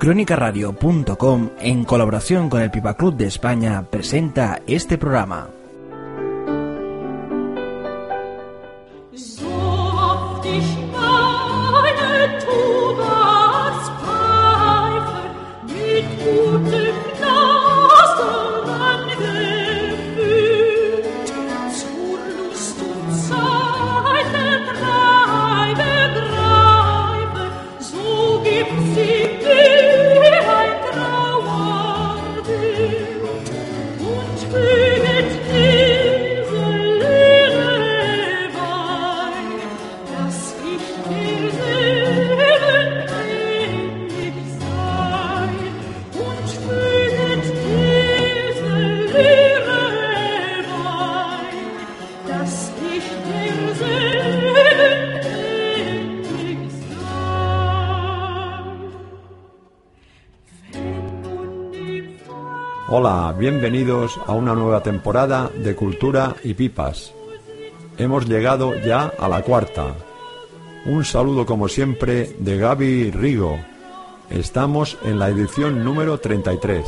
Crónicaradio.com, en colaboración con el Pipa Club de España, presenta este programa. Bienvenidos a una nueva temporada de Cultura y Pipas. Hemos llegado ya a la cuarta. Un saludo como siempre de Gaby Rigo. Estamos en la edición número 33.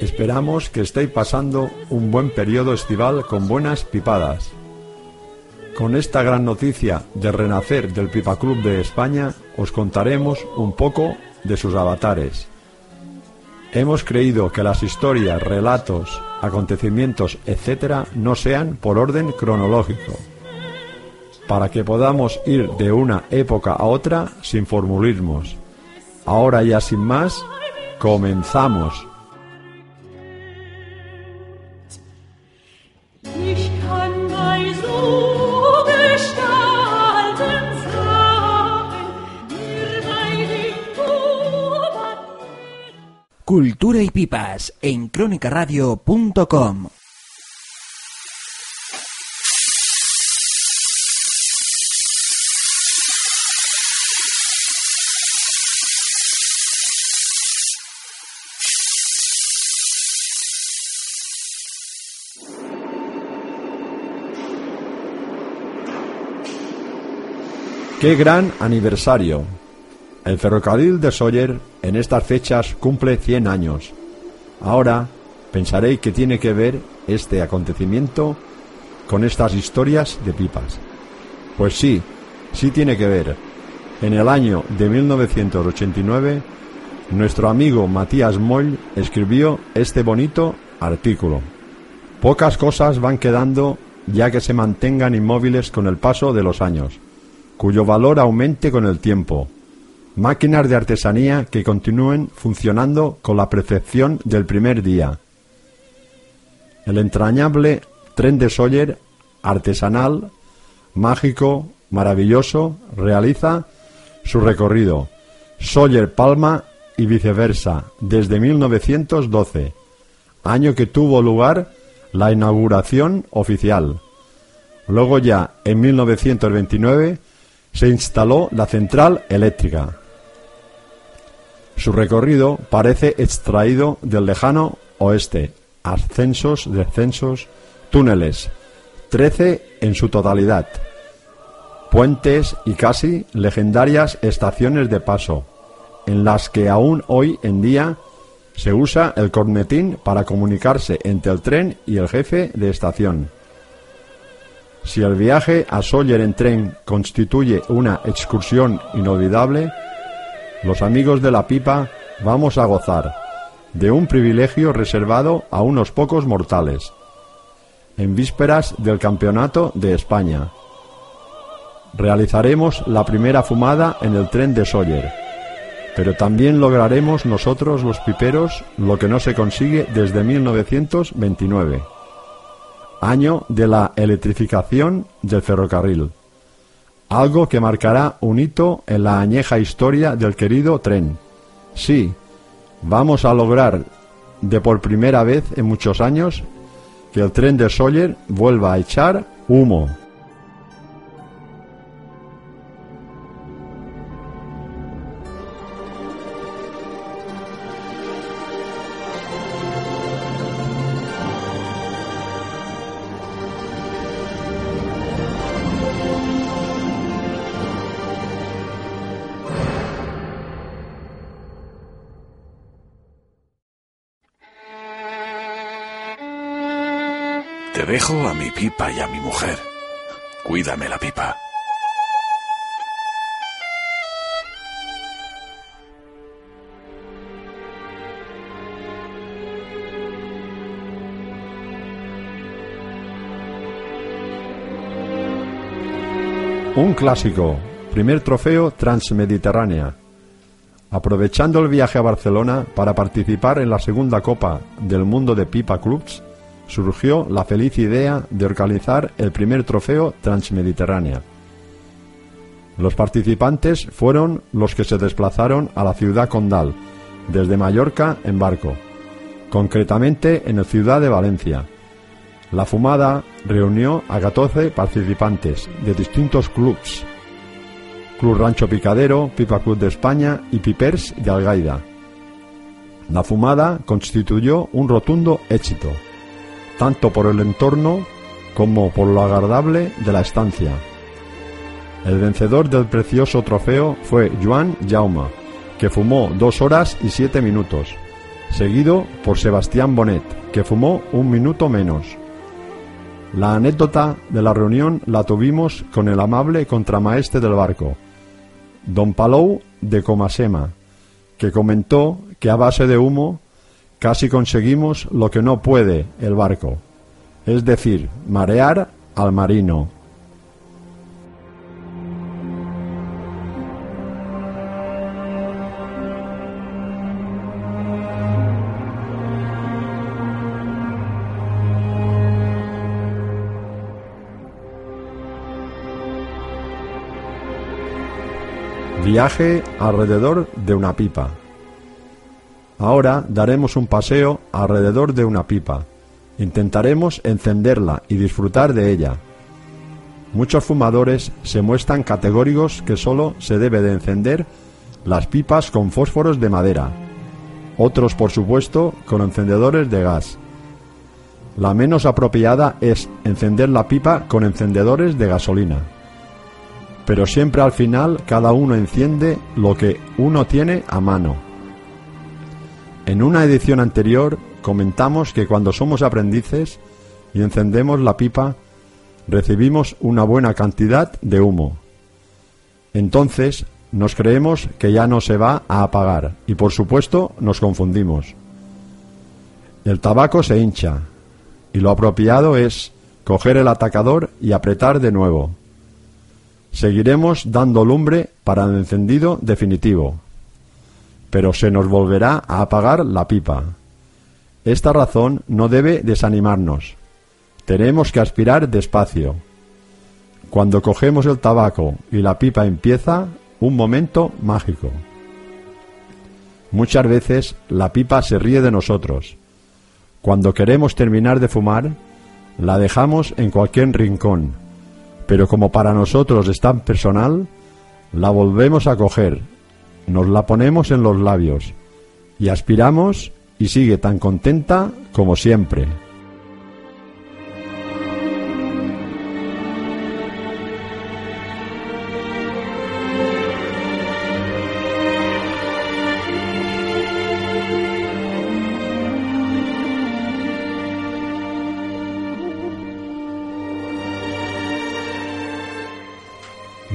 Esperamos que estéis pasando un buen periodo estival con buenas pipadas. Con esta gran noticia de renacer del Pipa Club de España, os contaremos un poco de sus avatares. Hemos creído que las historias, relatos, acontecimientos, etc., no sean por orden cronológico, para que podamos ir de una época a otra sin formulismos. Ahora ya sin más, comenzamos. Cultura y Pipas en crónicaradio.com. ¡Qué gran aniversario! El ferrocarril de Sawyer en estas fechas cumple 100 años. Ahora pensaréis que tiene que ver este acontecimiento con estas historias de pipas. Pues sí, sí tiene que ver. En el año de 1989, nuestro amigo Matías Moll escribió este bonito artículo. Pocas cosas van quedando ya que se mantengan inmóviles con el paso de los años, cuyo valor aumente con el tiempo, máquinas de artesanía que continúen funcionando con la perfección del primer día. El entrañable tren de Sawyer, artesanal, mágico, maravilloso, realiza su recorrido Sawyer-Palma y viceversa desde 1912, año que tuvo lugar la inauguración oficial. Luego ya en 1929 se instaló la central eléctrica. Su recorrido parece extraído del lejano oeste, ascensos, descensos, túneles, trece en su totalidad, puentes y casi legendarias estaciones de paso, en las que aún hoy en día se usa el cornetín para comunicarse entre el tren y el jefe de estación. Si el viaje a Sawyer en tren constituye una excursión inolvidable, los amigos de la pipa vamos a gozar de un privilegio reservado a unos pocos mortales, en vísperas del Campeonato de España. Realizaremos la primera fumada en el tren de Sawyer, pero también lograremos nosotros los piperos lo que no se consigue desde 1929, año de la electrificación del ferrocarril algo que marcará un hito en la añeja historia del querido tren. Sí, Vamos a lograr de por primera vez en muchos años que el tren de Sawyer vuelva a echar humo. Te dejo a mi pipa y a mi mujer. Cuídame la pipa. Un clásico, primer trofeo Transmediterránea. Aprovechando el viaje a Barcelona para participar en la segunda Copa del Mundo de Pipa Clubs, surgió la feliz idea de organizar el primer trofeo Transmediterránea. Los participantes fueron los que se desplazaron a la ciudad condal, desde Mallorca en barco, concretamente en la ciudad de Valencia. La fumada reunió a 14 participantes de distintos clubs. Club Rancho Picadero, Pipa Club de España y Pipers de Algaida. La fumada constituyó un rotundo éxito, tanto por el entorno como por lo agradable de la estancia. El vencedor del precioso trofeo fue Joan Jauma, que fumó dos horas y siete minutos, seguido por Sebastián Bonet, que fumó un minuto menos. La anécdota de la reunión la tuvimos con el amable contramaestre del barco, don Palou de Comasema, que comentó que a base de humo casi conseguimos lo que no puede el barco, es decir, marear al marino. Viaje alrededor de una pipa. Ahora daremos un paseo alrededor de una pipa. Intentaremos encenderla y disfrutar de ella. Muchos fumadores se muestran categóricos que solo se debe de encender las pipas con fósforos de madera. Otros, por supuesto, con encendedores de gas. La menos apropiada es encender la pipa con encendedores de gasolina pero siempre al final cada uno enciende lo que uno tiene a mano. En una edición anterior comentamos que cuando somos aprendices y encendemos la pipa, recibimos una buena cantidad de humo. Entonces nos creemos que ya no se va a apagar y por supuesto nos confundimos. El tabaco se hincha y lo apropiado es coger el atacador y apretar de nuevo. Seguiremos dando lumbre para el encendido definitivo, pero se nos volverá a apagar la pipa. Esta razón no debe desanimarnos. Tenemos que aspirar despacio. Cuando cogemos el tabaco y la pipa empieza, un momento mágico. Muchas veces la pipa se ríe de nosotros. Cuando queremos terminar de fumar, la dejamos en cualquier rincón pero como para nosotros es tan personal, la volvemos a coger, nos la ponemos en los labios y aspiramos y sigue tan contenta como siempre.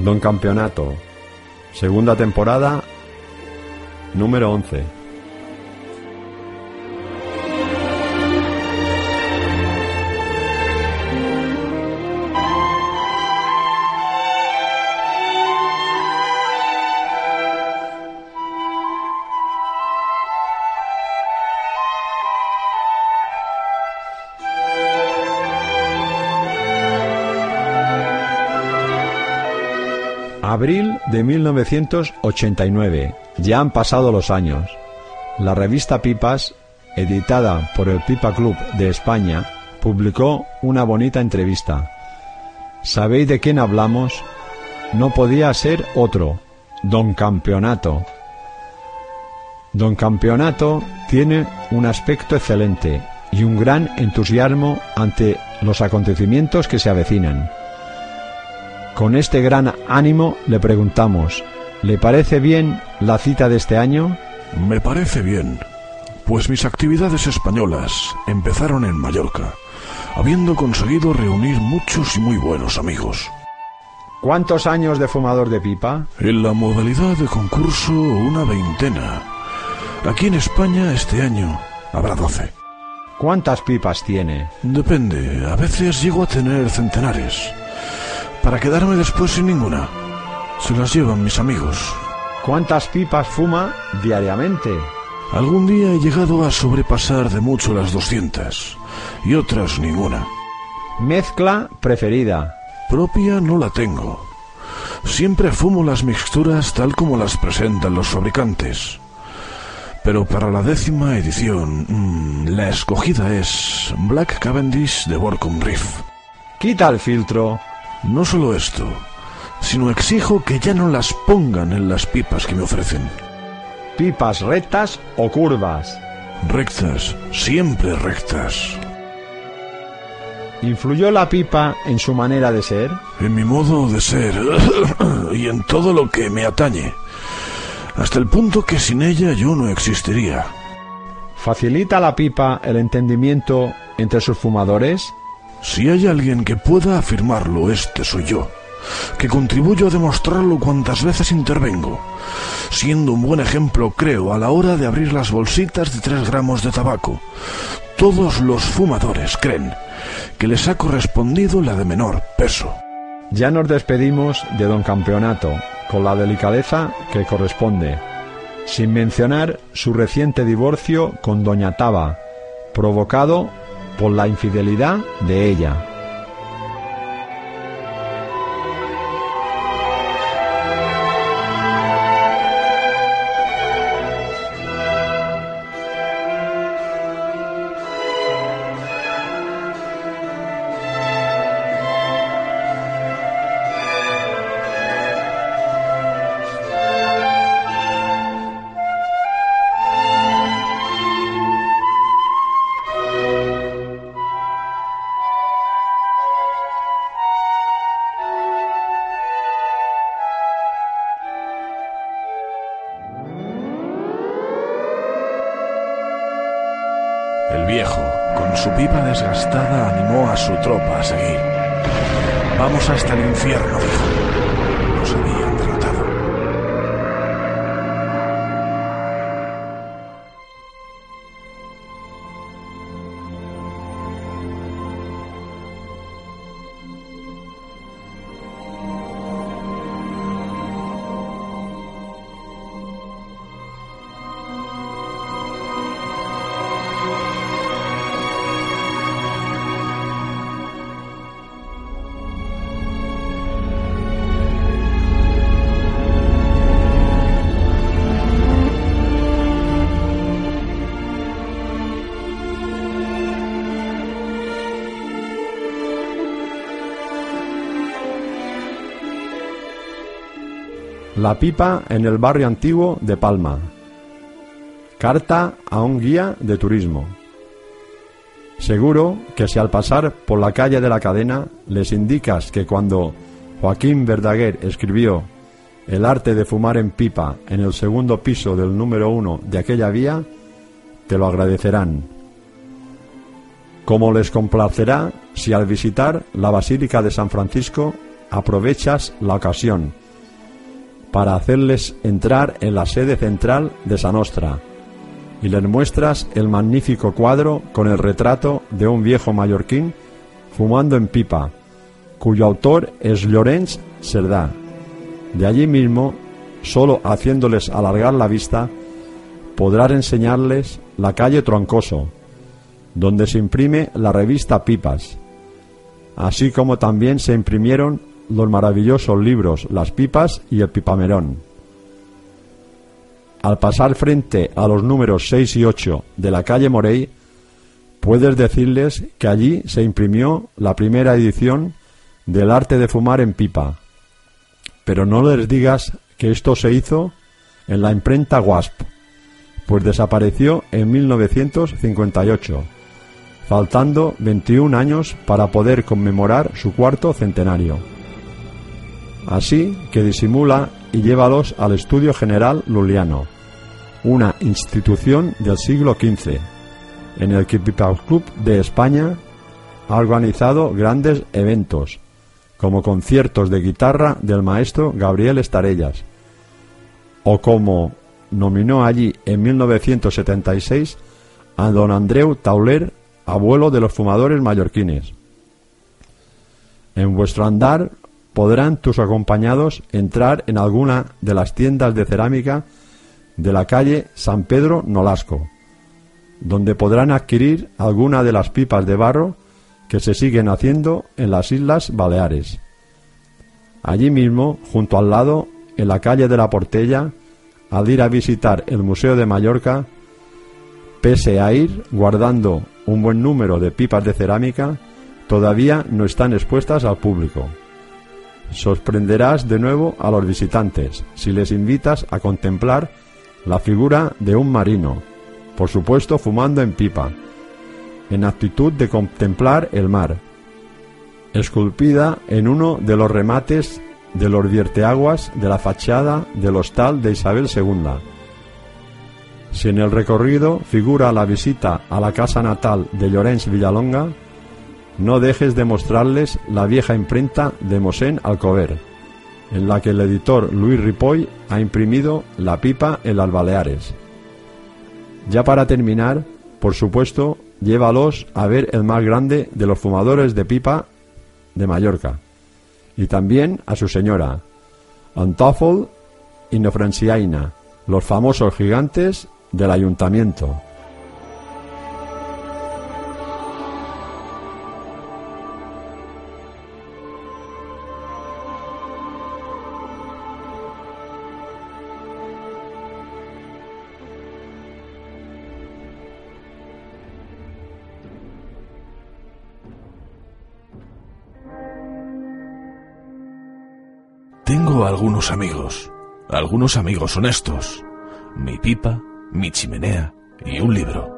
Don Campeonato, segunda temporada, número 11. De 1989. Ya han pasado los años. la revista Pipas, editada por el Pipa Club de España, publicó una bonita entrevista. ¿Sabéis de quién hablamos? No podía ser otro, Don Campeonato. Don Campeonato tiene un aspecto excelente y un gran entusiasmo ante los acontecimientos que se avecinan. Con este gran ánimo le preguntamos, ¿le parece bien la cita de este año? Me parece bien, pues mis actividades españolas empezaron en Mallorca, habiendo conseguido reunir muchos y muy buenos amigos. ¿Cuántos años de fumador de pipa? En la modalidad de concurso, una veintena. Aquí en España este año habrá doce. ¿Cuántas pipas tiene? Depende, a veces llego a tener centenares. Para quedarme después sin ninguna. Se las llevan mis amigos. ¿Cuántas pipas fuma diariamente? Algún día he llegado a sobrepasar de mucho las 200 y otras ninguna. Mezcla preferida. Propia no la tengo. Siempre fumo las mixturas tal como las presentan los fabricantes. Pero para la décima edición, mm, la escogida es Black Cavendish de Borcom Reef. Quita el filtro. No solo esto, sino exijo que ya no las pongan en las pipas que me ofrecen. Pipas rectas o curvas. Rectas, siempre rectas. ¿Influyó la pipa en su manera de ser? En mi modo de ser y en todo lo que me atañe. Hasta el punto que sin ella yo no existiría. ¿Facilita la pipa el entendimiento entre sus fumadores? Si hay alguien que pueda afirmarlo, este soy yo, que contribuyo a demostrarlo cuantas veces intervengo, siendo un buen ejemplo, creo, a la hora de abrir las bolsitas de tres gramos de tabaco. Todos los fumadores creen que les ha correspondido la de menor peso. Ya nos despedimos de don Campeonato, con la delicadeza que corresponde, sin mencionar su reciente divorcio con doña Taba, provocado por la infidelidad de ella. Su pipa desgastada, animó a su tropa a seguir. Vamos hasta el infierno, dijo. Nos habían derrotado. La pipa en el barrio antiguo de Palma. Carta a un guía de turismo. Seguro que si al pasar por la calle de la cadena les indicas que cuando Joaquín Verdaguer escribió El arte de fumar en pipa en el segundo piso del número uno de aquella vía, te lo agradecerán. Como les complacerá si al visitar la Basílica de San Francisco aprovechas la ocasión para hacerles entrar en la sede central de Sanostra y les muestras el magnífico cuadro con el retrato de un viejo mallorquín fumando en pipa, cuyo autor es Llorenç Cerdá. De allí mismo, solo haciéndoles alargar la vista, podrás enseñarles la calle Troncoso, donde se imprime la revista Pipas, así como también se imprimieron los maravillosos libros Las Pipas y el Pipamerón. al pasar frente a los números 6 y 8 de la calle Morey, puedes decirles que allí se imprimió la primera edición del arte de fumar en pipa. Pero no les digas que esto se hizo en la imprenta Wasp, pues desapareció en 1958, faltando 21 años para poder conmemorar su cuarto centenario. Así que disimula y llévalos al Estudio General Luliano, una institución del siglo XV, en el que Pipa Club de España ha organizado grandes eventos, como conciertos de guitarra del maestro Gabriel Estarellas, o como nominó allí en 1976 a don Andreu Tauler, abuelo de los fumadores mallorquines. En vuestro andar podrán tus acompañados entrar en alguna de las tiendas de cerámica de la calle San Pedro Nolasco, donde podrán adquirir alguna de las pipas de barro que se siguen haciendo en las Islas Baleares. Allí mismo, junto al lado, en la calle de la Portella, al ir a visitar el Museo de Mallorca, pese a ir guardando un buen número de pipas de cerámica, todavía no están expuestas al público. Sorprenderás de nuevo a los visitantes si les invitas a contemplar la figura de un marino, por supuesto fumando en pipa, en actitud de contemplar el mar, esculpida en uno de los remates de los vierteaguas de la fachada del hostal de Isabel II. Si en el recorrido figura la visita a la casa natal de Llorens Villalonga, no dejes de mostrarles la vieja imprenta de Mosén Alcover, en la que el editor Luis Ripoll ha imprimido La pipa en las Baleares. Ya para terminar, por supuesto, llévalos a ver el más grande de los fumadores de pipa de Mallorca, y también a su señora, Antofol y Nofranciaina, los famosos gigantes del ayuntamiento. Algunos amigos, algunos amigos honestos, mi pipa, mi chimenea y un libro.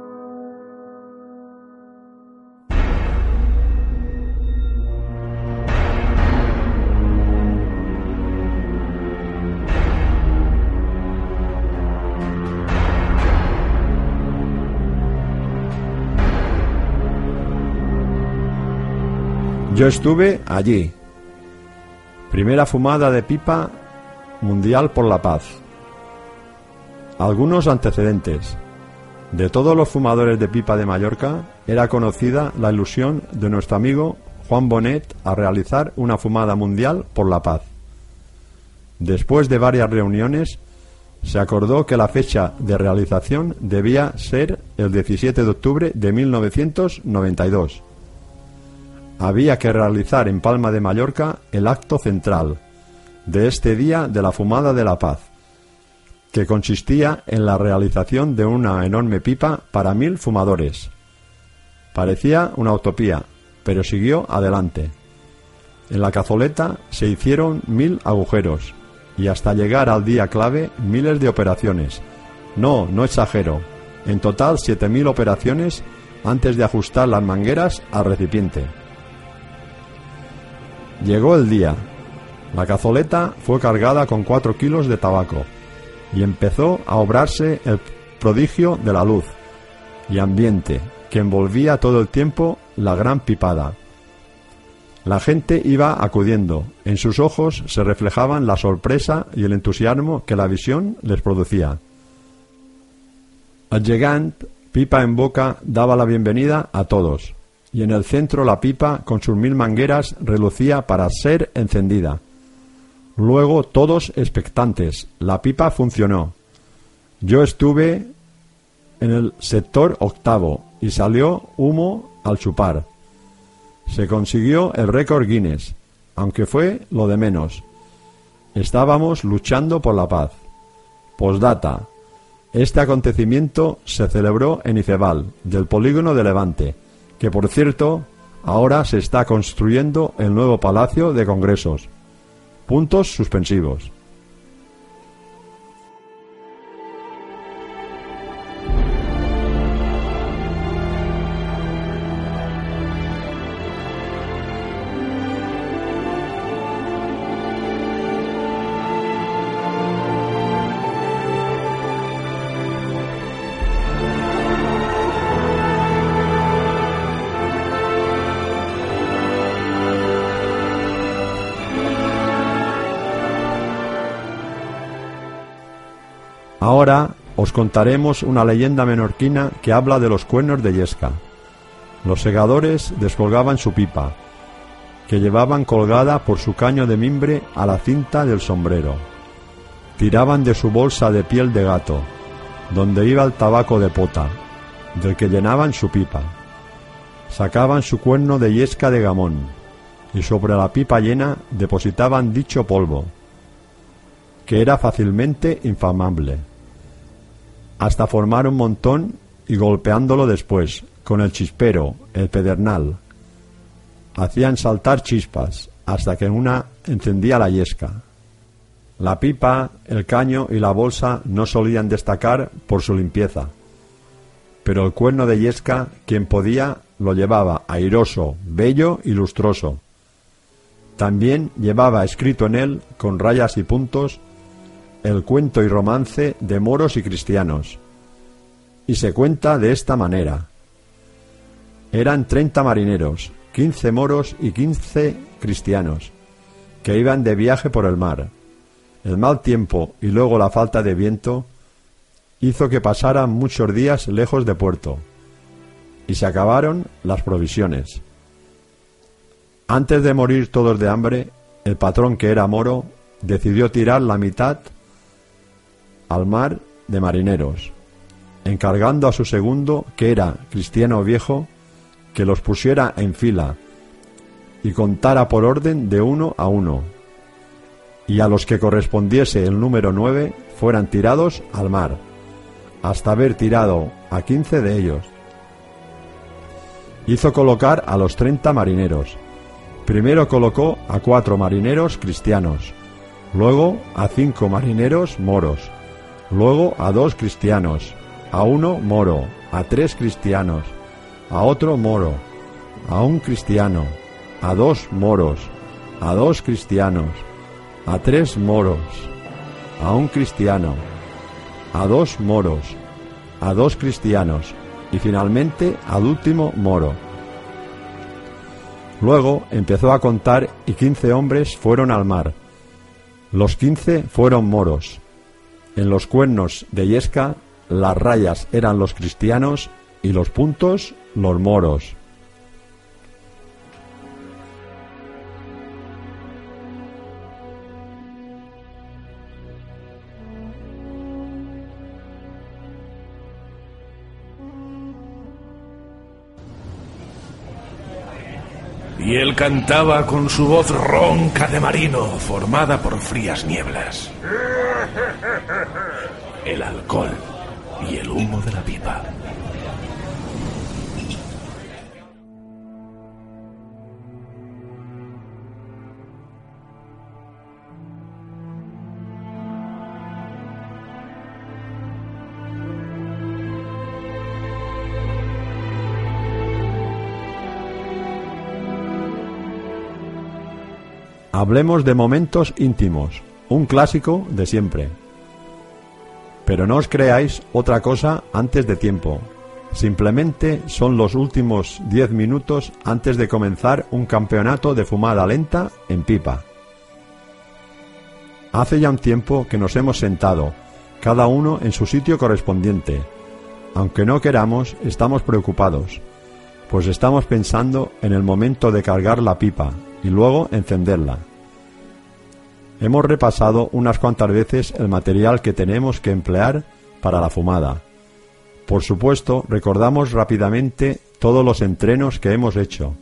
Yo estuve allí. Primera fumada de pipa mundial por la paz. Algunos antecedentes. De todos los fumadores de pipa de Mallorca era conocida la ilusión de nuestro amigo Juan Bonet a realizar una fumada mundial por la paz. Después de varias reuniones, se acordó que la fecha de realización debía ser el 17 de octubre de 1992 había que realizar en Palma de Mallorca el acto central de este día de la fumada de la paz, que consistía en la realización de una enorme pipa para mil fumadores. Parecía una utopía, pero siguió adelante. En la cazoleta se hicieron mil agujeros y hasta llegar al día clave miles de operaciones. No, no exagero. En total siete mil operaciones antes de ajustar las mangueras al recipiente. Llegó el día. La cazoleta fue cargada con cuatro kilos de tabaco y empezó a obrarse el prodigio de la luz y ambiente que envolvía todo el tiempo la gran pipada. La gente iba acudiendo, en sus ojos se reflejaban la sorpresa y el entusiasmo que la visión les producía. Al llegant, pipa en boca, daba la bienvenida a todos y en el centro la pipa con sus mil mangueras relucía para ser encendida. Luego todos expectantes. La pipa funcionó. Yo estuve en el sector octavo y salió humo al chupar. Se consiguió el récord Guinness, aunque fue lo de menos. Estábamos luchando por la paz. Postdata. Este acontecimiento se celebró en Icebal, del polígono de Levante, que por cierto ahora se está construyendo el nuevo Palacio de Congresos. Puntos suspensivos. Os contaremos una leyenda menorquina que habla de los cuernos de Yesca. Los segadores descolgaban su pipa, que llevaban colgada por su caño de mimbre a la cinta del sombrero. Tiraban de su bolsa de piel de gato, donde iba el tabaco de pota, del que llenaban su pipa. Sacaban su cuerno de yesca de gamón, y sobre la pipa llena depositaban dicho polvo, que era fácilmente infamable hasta formar un montón y golpeándolo después, con el chispero, el pedernal. Hacían saltar chispas, hasta que una encendía la yesca. La pipa, el caño y la bolsa no solían destacar por su limpieza, pero el cuerno de yesca, quien podía, lo llevaba airoso, bello y lustroso. También llevaba escrito en él, con rayas y puntos, el cuento y romance de moros y cristianos. Y se cuenta de esta manera. Eran treinta marineros, quince moros y quince cristianos, que iban de viaje por el mar. El mal tiempo y luego la falta de viento hizo que pasaran muchos días lejos de puerto, y se acabaron las provisiones. Antes de morir todos de hambre, el patrón que era moro decidió tirar la mitad al mar de marineros, encargando a su segundo, que era cristiano viejo, que los pusiera en fila y contara por orden de uno a uno, y a los que correspondiese el número nueve fueran tirados al mar, hasta haber tirado a quince de ellos. Hizo colocar a los treinta marineros. Primero colocó a cuatro marineros cristianos, luego a cinco marineros moros, luego a dos cristianos, a uno moro, a tres cristianos, a otro moro, a un cristiano, a dos moros, a dos cristianos, a tres moros, a un cristiano, a dos moros, a dos cristianos. Y finalmente al último moro. Luego empezó a contar y quince hombres fueron al mar. Los quince fueron moros, en los cuernos de Yesca las rayas eran los cristianos y los puntos los moros. Y él cantaba con su voz ronca de marino, formada por frías nieblas. El alcohol y el humo de la pipa. Hablemos de momentos íntimos, un clásico de siempre. Pero no os creáis otra cosa antes de tiempo. Simplemente son los últimos diez minutos antes de comenzar un campeonato de fumada lenta en pipa. Hace ya un tiempo que nos hemos sentado, cada uno en su sitio correspondiente. Aunque no queramos, estamos preocupados, pues estamos pensando en el momento de cargar la pipa y luego encenderla. Hemos repasado unas cuantas veces el material que tenemos que emplear para la fumada. Por supuesto, recordamos rápidamente todos los entrenos que hemos hecho.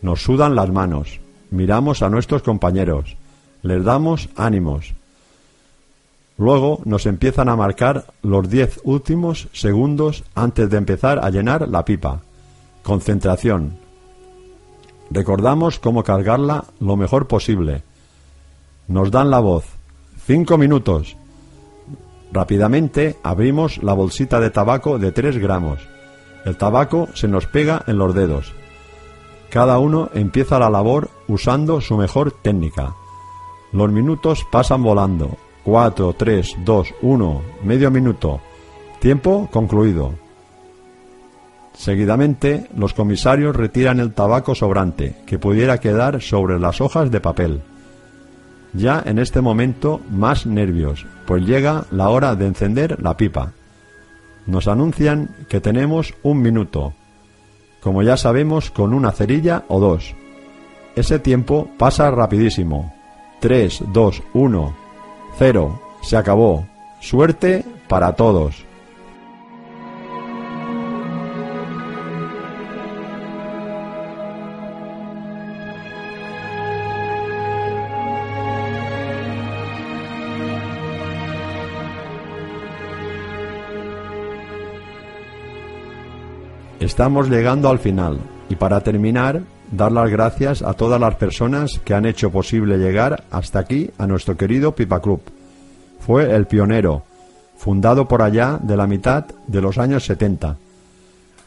Nos sudan las manos, miramos a nuestros compañeros, les damos ánimos. Luego nos empiezan a marcar los diez últimos segundos antes de empezar a llenar la pipa. Concentración. Recordamos cómo cargarla lo mejor posible. Nos dan la voz. Cinco minutos. Rápidamente abrimos la bolsita de tabaco de 3 gramos. El tabaco se nos pega en los dedos. Cada uno empieza la labor usando su mejor técnica. Los minutos pasan volando. 4, 3, 2, 1, medio minuto. Tiempo concluido. Seguidamente, los comisarios retiran el tabaco sobrante, que pudiera quedar sobre las hojas de papel. Ya en este momento más nervios, pues llega la hora de encender la pipa. Nos anuncian que tenemos un minuto, como ya sabemos con una cerilla o dos. Ese tiempo pasa rapidísimo. 3, 2, 1, 0. Se acabó. Suerte para todos. Estamos llegando al final y para terminar, dar las gracias a todas las personas que han hecho posible llegar hasta aquí a nuestro querido Pipa Club. Fue el pionero, fundado por allá de la mitad de los años 70.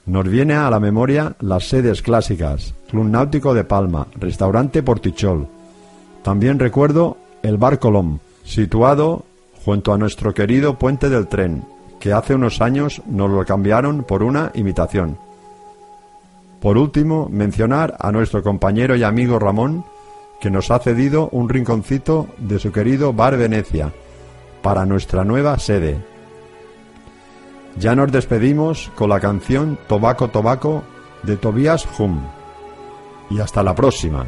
Nos viene a la memoria las sedes clásicas, Club Náutico de Palma, Restaurante Portichol. También recuerdo el Bar Colom, situado junto a nuestro querido Puente del Tren, que hace unos años nos lo cambiaron por una imitación. Por último, mencionar a nuestro compañero y amigo Ramón, que nos ha cedido un rinconcito de su querido Bar Venecia para nuestra nueva sede. Ya nos despedimos con la canción Tobaco Tobaco de Tobias Hum. Y hasta la próxima.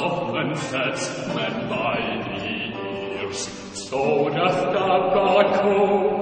Offenset men by the ears, so doth the God